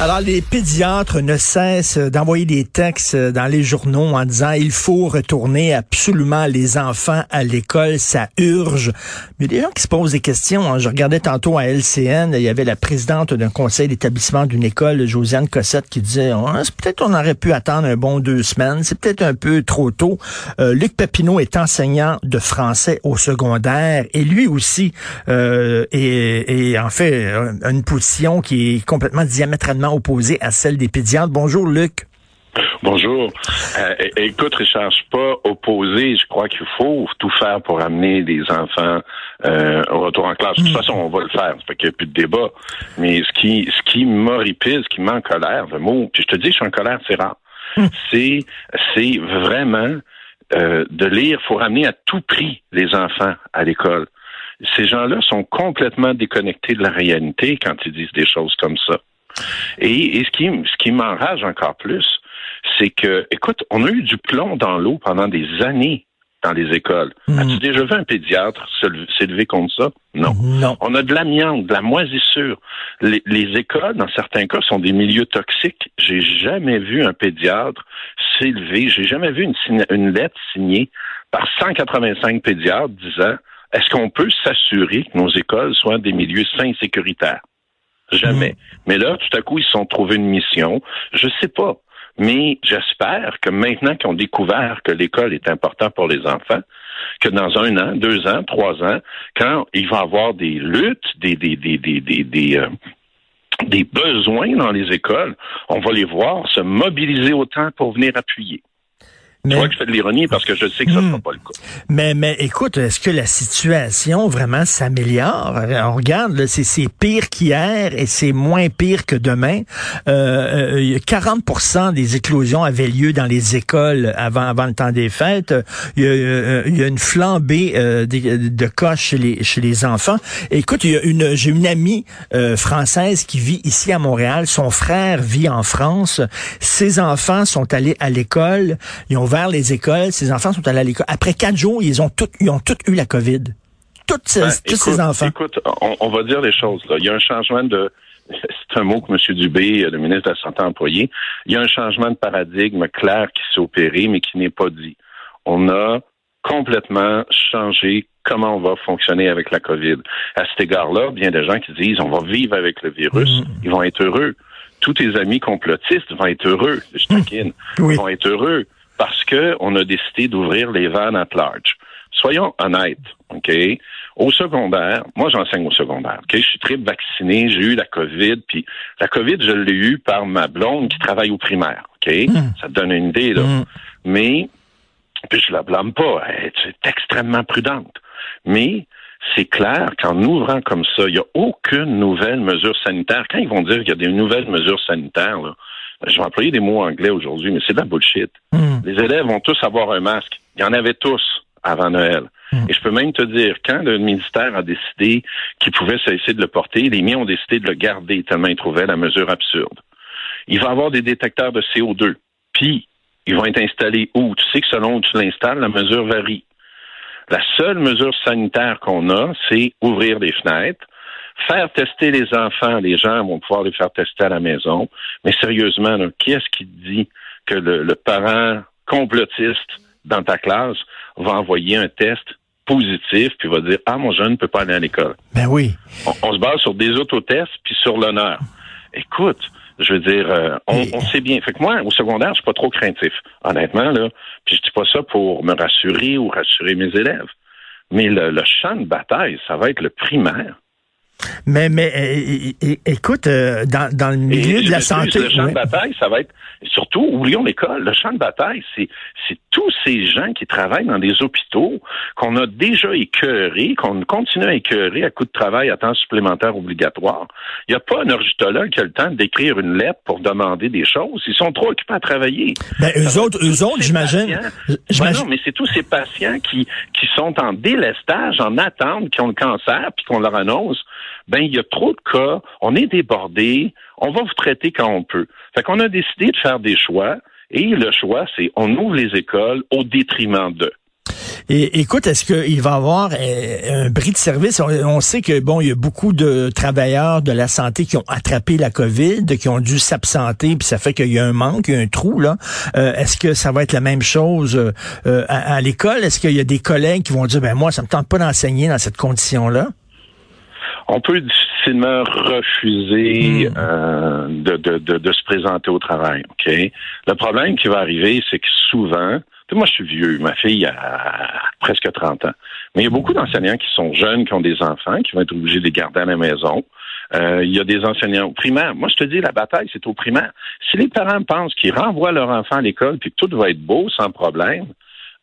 Alors, les pédiatres ne cessent d'envoyer des textes dans les journaux en disant il faut retourner absolument les enfants à l'école, ça urge. Mais il y a des gens qui se posent des questions. Hein. Je regardais tantôt à LCN, il y avait la présidente d'un conseil d'établissement d'une école, Josiane Cossette, qui disait ah, peut-être on aurait pu attendre un bon deux semaines, c'est peut-être un peu trop tôt. Euh, Luc Papineau est enseignant de français au secondaire et lui aussi euh, est et, en fait une position qui est complètement diamétralement opposée à celle des pédiatres. Bonjour Luc. Bonjour. Euh, écoute, Richard, je suis pas opposé. Je crois qu'il faut tout faire pour amener les enfants euh, au retour en classe. De toute hmm. façon, on va le faire. Ça fait qu'il n'y a plus de débat. Mais ce qui, ce qui m'horripile, ce qui m'en colère, le mot, puis je te dis, je suis en colère, c'est rare. Hmm. C'est, c'est vraiment euh, de lire. Faut ramener à tout prix les enfants à l'école ces gens-là sont complètement déconnectés de la réalité quand ils disent des choses comme ça. Et, ce qui, ce qui m'enrage encore plus, c'est que, écoute, on a eu du plomb dans l'eau pendant des années dans les écoles. Hmm. As-tu déjà vu un pédiatre s'élever contre ça? Non. non. On a de l'amiante, de la moisissure. Les, les, écoles, dans certains cas, sont des milieux toxiques. J'ai jamais vu un pédiatre s'élever. J'ai jamais vu une, une lettre signée par 185 pédiatres disant est-ce qu'on peut s'assurer que nos écoles soient des milieux sains et sécuritaires? Jamais. Hmm. Mais là, tout à coup, ils se sont trouvés une mission. Je sais pas. Mais j'espère que maintenant qu'ils ont découvert que l'école est importante pour les enfants, que dans un an, deux ans, trois ans, quand il va y avoir des luttes, des, des, des, des, des, des, euh, des besoins dans les écoles, on va les voir se mobiliser autant pour venir appuyer. Mais... Que je fais de l'ironie parce que je sais que ça ne hmm. sera pas le cas. Mais, mais écoute, est-ce que la situation vraiment s'améliore? On regarde, c'est pire qu'hier et c'est moins pire que demain. Euh, 40% euh, des éclosions avaient lieu dans les écoles avant, avant le temps des fêtes. Il y a, euh, il y a une flambée euh, de, de, cas chez les, chez les enfants. écoute, il y a une, j'ai une amie française qui vit ici à Montréal. Son frère vit en France. Ses enfants sont allés à l'école. Ils ont ouvert les écoles, ces enfants sont allés à l'école. Après quatre jours, ils ont tous, ils ont tous eu la COVID. Toutes ces, ben, tous ces enfants. Écoute, on, va dire les choses. Là. Il y a un changement de, c'est un mot que M. Dubé, le ministre de la Santé, a employé. Il y a un changement de paradigme clair qui s'est opéré, mais qui n'est pas dit. On a complètement changé comment on va fonctionner avec la COVID. À cet égard-là, bien des gens qui disent on va vivre avec le virus, mm. ils vont être heureux. Tous tes amis complotistes vont être heureux, je taquine, Ils vont être heureux parce qu'on a décidé d'ouvrir les vannes at large. Soyons honnêtes, OK? Au secondaire, moi j'enseigne au secondaire, OK? Je suis très vacciné, j'ai eu la COVID, puis la COVID, je l'ai eu par ma blonde qui travaille au primaire, OK? Hmm. Ça te donne une idée, là. Hmm. Mais, puis je la blâme pas, elle est extrêmement prudente. Mais, c'est clair qu'en ouvrant comme ça, il n'y a aucune nouvelle mesure sanitaire. Quand ils vont dire qu'il y a des nouvelles mesures sanitaires, là, je vais employer des mots anglais aujourd'hui, mais c'est de la bullshit. Hmm. Les élèves vont tous avoir un masque. Il y en avait tous avant Noël. Hmm. Et je peux même te dire, quand le ministère a décidé qu'il pouvait cesser de le porter, les miens ont décidé de le garder tellement ils trouvaient la mesure absurde. Il va avoir des détecteurs de CO2. Puis, ils vont être installés où? Tu sais que selon où tu l'installes, la mesure varie. La seule mesure sanitaire qu'on a, c'est ouvrir les fenêtres, Faire tester les enfants, les gens vont pouvoir les faire tester à la maison. Mais sérieusement, qui est-ce qui dit que le, parent complotiste dans ta classe va envoyer un test positif puis va dire ah mon jeune ne peut pas aller à l'école. Ben oui. On, se base sur des autotests puis sur l'honneur. Écoute, je veux dire, euh, on, sait bien. Fait que moi, au secondaire, je suis pas trop craintif, honnêtement là. Puis je dis pas ça pour me rassurer ou rassurer mes élèves. Mais le champ de bataille, ça va être le primaire. Mais, mais écoute, euh, dans, dans le milieu de la santé. Le champ de bataille, ça va être. Surtout, oublions l'école. Le champ de bataille, c'est, tous ces gens qui travaillent dans des hôpitaux qu'on a déjà écœurés, qu'on continue à écœurer à coup de travail à temps supplémentaire obligatoire. Il n'y a pas un urgentologue qui a le temps d'écrire une lettre pour demander des choses. Ils sont trop occupés à travailler. Ben, eux autres, eux autres, j'imagine. non, mais c'est tous ces patients qui, qui sont en délestage, en attente, qui ont le cancer, puis qu'on leur annonce ben il y a trop de cas, on est débordé, on va vous traiter quand on peut. Fait qu'on a décidé de faire des choix, et le choix, c'est on ouvre les écoles au détriment d'eux. Et écoute, est-ce qu'il va y avoir euh, un bris de service? On, sait que bon, il y a beaucoup de travailleurs de la santé qui ont attrapé la COVID, qui ont dû s'absenter, puis ça fait qu'il y a un manque, il y a un trou là. Euh, est-ce que ça va être la même chose euh, à, l'école? Est-ce qu'il y a des collègues qui vont dire ben moi, ça me tente pas d'enseigner dans cette condition-là? On peut difficilement refuser hmm. de, de, de, de, se présenter au travail. Ok? Le problème qui va arriver, c'est que souvent, moi, je suis vieux. Ma fille a presque 30 ans. Mais il y a beaucoup d'enseignants qui sont jeunes, qui ont des enfants, qui vont être obligés de les garder à la maison. Euh, il y a des enseignants au primaire. Moi, je te dis, la bataille, c'est au primaire. Si les parents pensent qu'ils renvoient leur enfant à l'école puis que tout va être beau sans problème,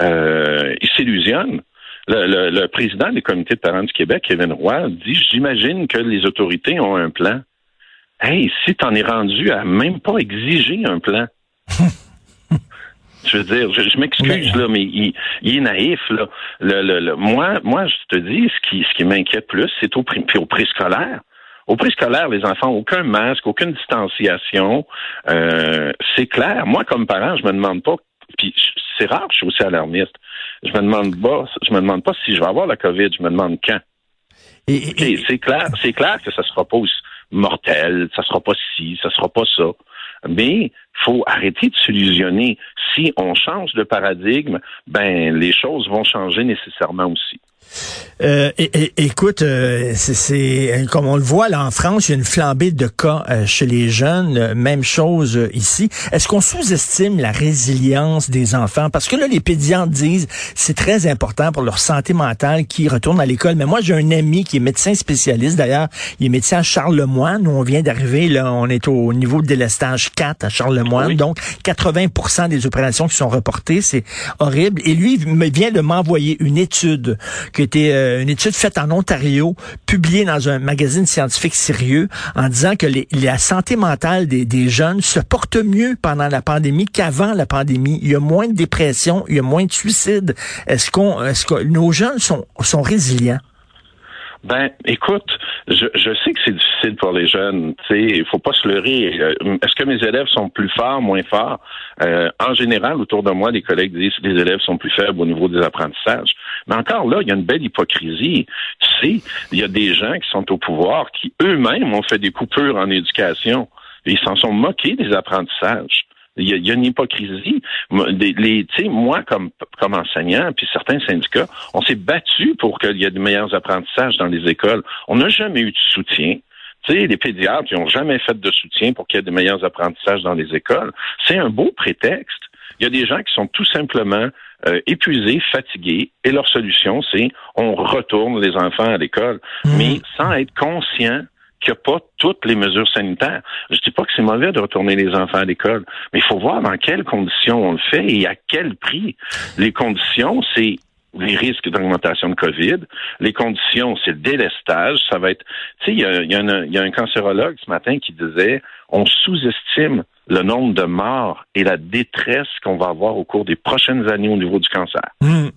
euh, ils s'illusionnent. Le, le, président des comités de parents du Québec, Kevin Roy, dit J'imagine que les autorités ont un plan. Hey, si t'en es rendu à même pas exiger un plan. Je veux dire, je, m'excuse là, mais il, est naïf là. Le, moi, moi, je te dis, ce qui, ce qui m'inquiète plus, c'est au, puis au préscolaire. Au préscolaire, les enfants, aucun masque, aucune distanciation. Euh, c'est clair. Moi, comme parent, je me demande pas. Puis c'est rare, je suis aussi alarmiste. Je me demande pas. Je me demande pas si je vais avoir la COVID. Je me demande quand. Et, c'est clair, c'est clair que ça sera pas mortel, ça sera pas ci, ça sera pas ça. Mais faut arrêter de s'illusionner. Si on change de paradigme, ben les choses vont changer nécessairement aussi. Euh, écoute, euh, c'est comme on le voit là en France, il y a une flambée de cas euh, chez les jeunes. Même chose ici. Est-ce qu'on sous-estime la résilience des enfants? Parce que là, les pédiatres disent c'est très important pour leur santé mentale qu'ils retournent à l'école. Mais moi, j'ai un ami qui est médecin spécialiste. D'ailleurs, il est médecin à Charlemagne. Nous, on vient d'arriver là, on est au niveau de délestage 4 à Charlemagne. Donc, 80% des opérations qui sont reportées, c'est horrible. Et lui, il vient de m'envoyer une étude qui était euh, une étude faite en Ontario, publiée dans un magazine scientifique sérieux, en disant que la santé mentale des, jeunes se porte mieux pendant la pandémie qu'avant la pandémie. Il y a moins de dépression, il y a moins de suicides. Est-ce qu'on, est-ce que nos jeunes sont, sont résilients? Ben, écoute, je, je sais que c'est difficile pour les jeunes. Il faut pas se leurrer. Euh, est-ce que mes élèves sont plus forts, moins forts? Euh, En général, autour de moi, les collègues disent que les élèves sont plus faibles au niveau des apprentissages. Mais encore là, il y a une belle hypocrisie. Tu sais, il y a des gens qui sont au pouvoir qui eux-mêmes ont fait des coupures en éducation. Et ils s'en sont moqués des apprentissages. Il y, a, une hypocrisie. Les, moi, comme, comme enseignant, puis certains syndicats, on s'est battu pour qu'il y ait de meilleurs apprentissages dans les écoles. On n'a jamais eu de soutien. Sais, les pédiatres, ils n'ont jamais fait de soutien pour qu'il y ait de meilleurs apprentissages dans les écoles. C'est un beau prétexte. Il y a des gens qui sont tout simplement euh, épuisés, fatigués, et leur solution, c'est on retourne les enfants à l'école, mmh. mais sans être conscient qu'il n'y a pas toutes les mesures sanitaires. Je dis pas que c'est mauvais de retourner les enfants à l'école, mais il faut voir dans quelles conditions on le fait et à quel prix. Les conditions, c'est les risques d'augmentation de COVID. Les conditions, c'est le délestage. Ça va être, tu sais, il y a, y, y a un cancérologue ce matin qui disait, on sous-estime le nombre de morts et la détresse qu'on va avoir au cours des prochaines années au niveau du cancer. Hum.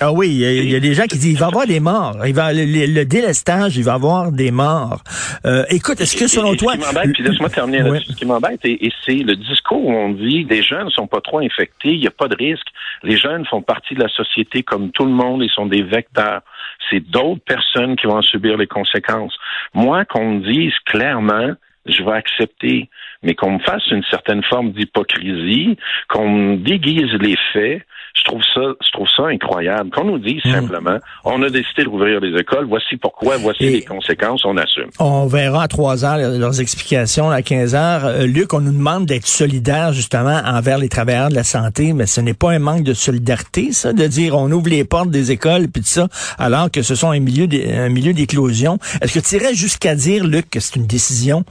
Ah oui, il y, a, des gens qui disent il va y avoir des morts. Il va le, délestage, il va y avoir des morts. Euh, écoute, est-ce que selon toi, ce qui laisse-moi terminer là-dessus. Ce qui m'embête, et, c'est le discours où on dit les jeunes ne sont pas trop infectés, il n'y a pas de risque. Les jeunes font partie de la société comme tout le monde, ils sont des vecteurs. C'est d'autres personnes qui vont en subir les conséquences. Moi, qu'on me dise clairement je vais accepter, mais qu'on me fasse une certaine forme d'hypocrisie, qu'on me déguise les faits, je trouve ça, je trouve ça incroyable. Qu'on nous dise hmm. simplement, on a décidé de rouvrir les écoles, voici pourquoi, voici les conséquences, on assume. On verra à trois heures leurs explications à 15 heures. Euh, Luc, on nous demande d'être solidaire justement envers les travailleurs de la santé, mais ce n'est pas un manque de solidarité, ça, de dire on ouvre les portes des écoles puis tout ça, alors que ce sont un milieu, un milieu d'éclosion. Est-ce que tu irais jusqu'à dire, Luc, que c'est une décision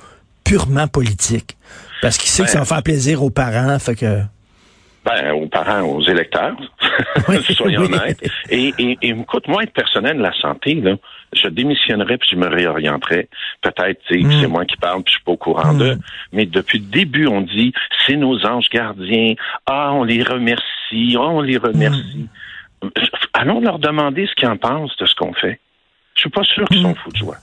purement politique. Parce qu'il sait que ça va faire plaisir aux parents, fait que... Ben, aux parents, aux électeurs, soyons honnêtes. Et, et, écoute, moi, être personnel de la santé, là, je démissionnerais puis je me réorienterais. Peut-être, mm. c'est moi qui parle puis je suis pas au courant d'eux. Mm. Mais depuis le début, on dit, c'est nos anges gardiens. Ah, on les remercie. Ah, on les remercie. Mm. Allons leur demander ce qu'ils en pensent de ce qu'on fait. Je suis pas sûr qu'ils sont fous de joie.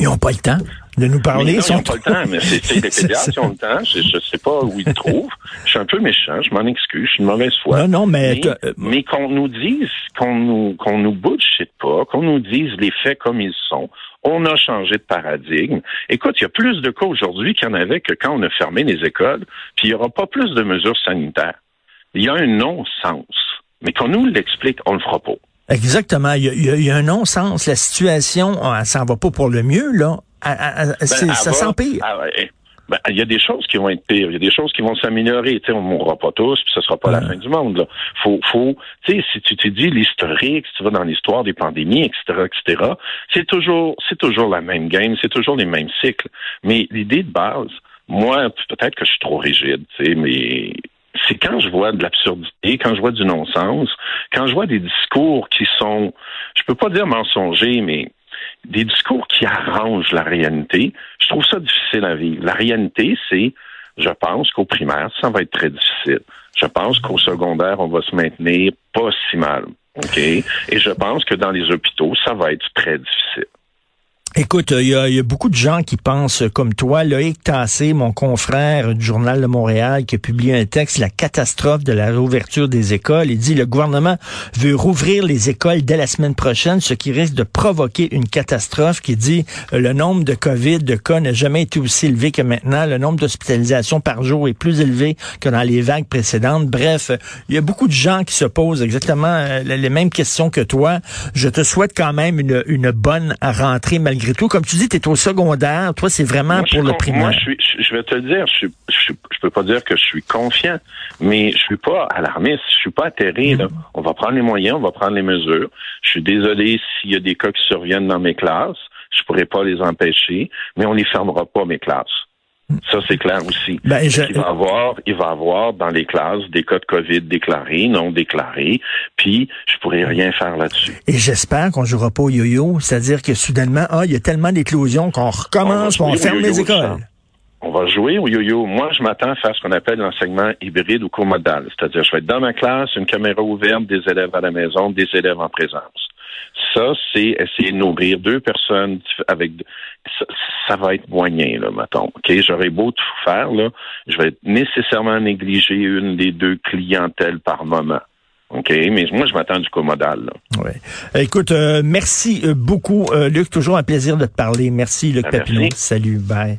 Ils n'ont pas le temps de nous parler. ils n'ont pas le temps, mais c'est les pédiatres qui ont le temps. Je ne sais pas où ils trouvent. Je suis un peu méchant, je m'en excuse, je suis une mauvaise foi. Non, non, mais... Mais, qu'on nous dise, qu'on nous, qu'on nous bullshit pas, qu'on nous dise les faits comme ils sont. On a changé de paradigme. Écoute, il y a plus de cas aujourd'hui qu'il y en avait que quand on a fermé les écoles, puis il n'y aura pas plus de mesures sanitaires. Il y a un non-sens. Mais qu'on nous l'explique, on le fera pas. Exactement. Il y a, un non-sens. La situation, ça s'en va pas pour le mieux, là. Ben, ça s'empire. Ah ben, il y a des choses qui vont être pires, il y a des choses qui vont s'améliorer. Tu sais, on mourra pas tous, puis ce sera pas la fin du monde. Là. Faut, faut, tu sais, si tu te dis l'historique, si tu vas dans l'histoire des pandémies, etc., etc., c'est toujours, c'est toujours la même game, c'est toujours les mêmes cycles. Mais l'idée de base, moi, peut-être que je suis trop rigide, tu sais, mais c'est quand je vois de l'absurdité, quand je vois du non-sens, quand je vois des discours qui sont, je peux pas dire mensongers, mais des discours qui arrangent la réalité, je trouve ça difficile à vivre. La réalité, c'est, je pense qu'au primaire, ça va être très difficile. Je pense qu'au secondaire, on va se maintenir pas si mal. OK? Et je pense que dans les hôpitaux, ça va être très difficile. Écoute, il y, a, beaucoup de gens qui pensent comme toi. Loïc Tassé, mon confrère du Journal de Montréal, qui a publié un texte, La catastrophe de la réouverture des écoles. Il dit, le gouvernement veut rouvrir les écoles dès la semaine prochaine, ce qui risque de provoquer une catastrophe qui dit, le nombre de COVID, de cas n'a jamais été aussi élevé que maintenant. Le nombre d'hospitalisations par jour est plus élevé que dans les vagues précédentes. Bref, il y a beaucoup de gens qui se posent exactement euh, les mêmes questions que toi. Je te souhaite quand même une, une bonne rentrée malgré tout. Comme tu dis, tu es au secondaire. Toi, c'est vraiment pour le primaire. Moi, je, je, vais te le dire, je, je, peux pas dire que je suis confiant, mais je suis pas alarmiste, je suis pas atterré. Mm. On va prendre les moyens, on va prendre les mesures. Je suis désolé s'il y a des cas qui surviennent dans mes classes. Je pourrais pas les empêcher, mais on les fermera pas, mes classes. Ça, c'est clair aussi. Ben, il, va avoir, il va avoir dans les classes des cas de COVID déclarés, non déclarés, puis je pourrais rien faire là-dessus. Et j'espère qu'on jouera pas au yo-yo, c'est-à-dire que soudainement, ah, il y a tellement d'éclosions qu'on recommence, on, on ferme les écoles. On va jouer au yo-yo. Moi, je m'attends à faire ce qu'on appelle l'enseignement hybride ou comodal. C'est-à-dire, je vais être dans ma classe, une caméra ouverte, des élèves à la maison, des élèves en présence. Ça, c'est essayer de nourrir deux personnes avec ça, va être moyen, là, mettons. OK? J'aurais beau tout faire, là, je vais nécessairement négliger une des deux clientèles par moment. OK, mais moi, je m'attends du commodal. Oui. Écoute, euh, merci euh, beaucoup, euh, Luc. Toujours un plaisir de te parler. Merci, Luc ben, Papineau. Salut, bye.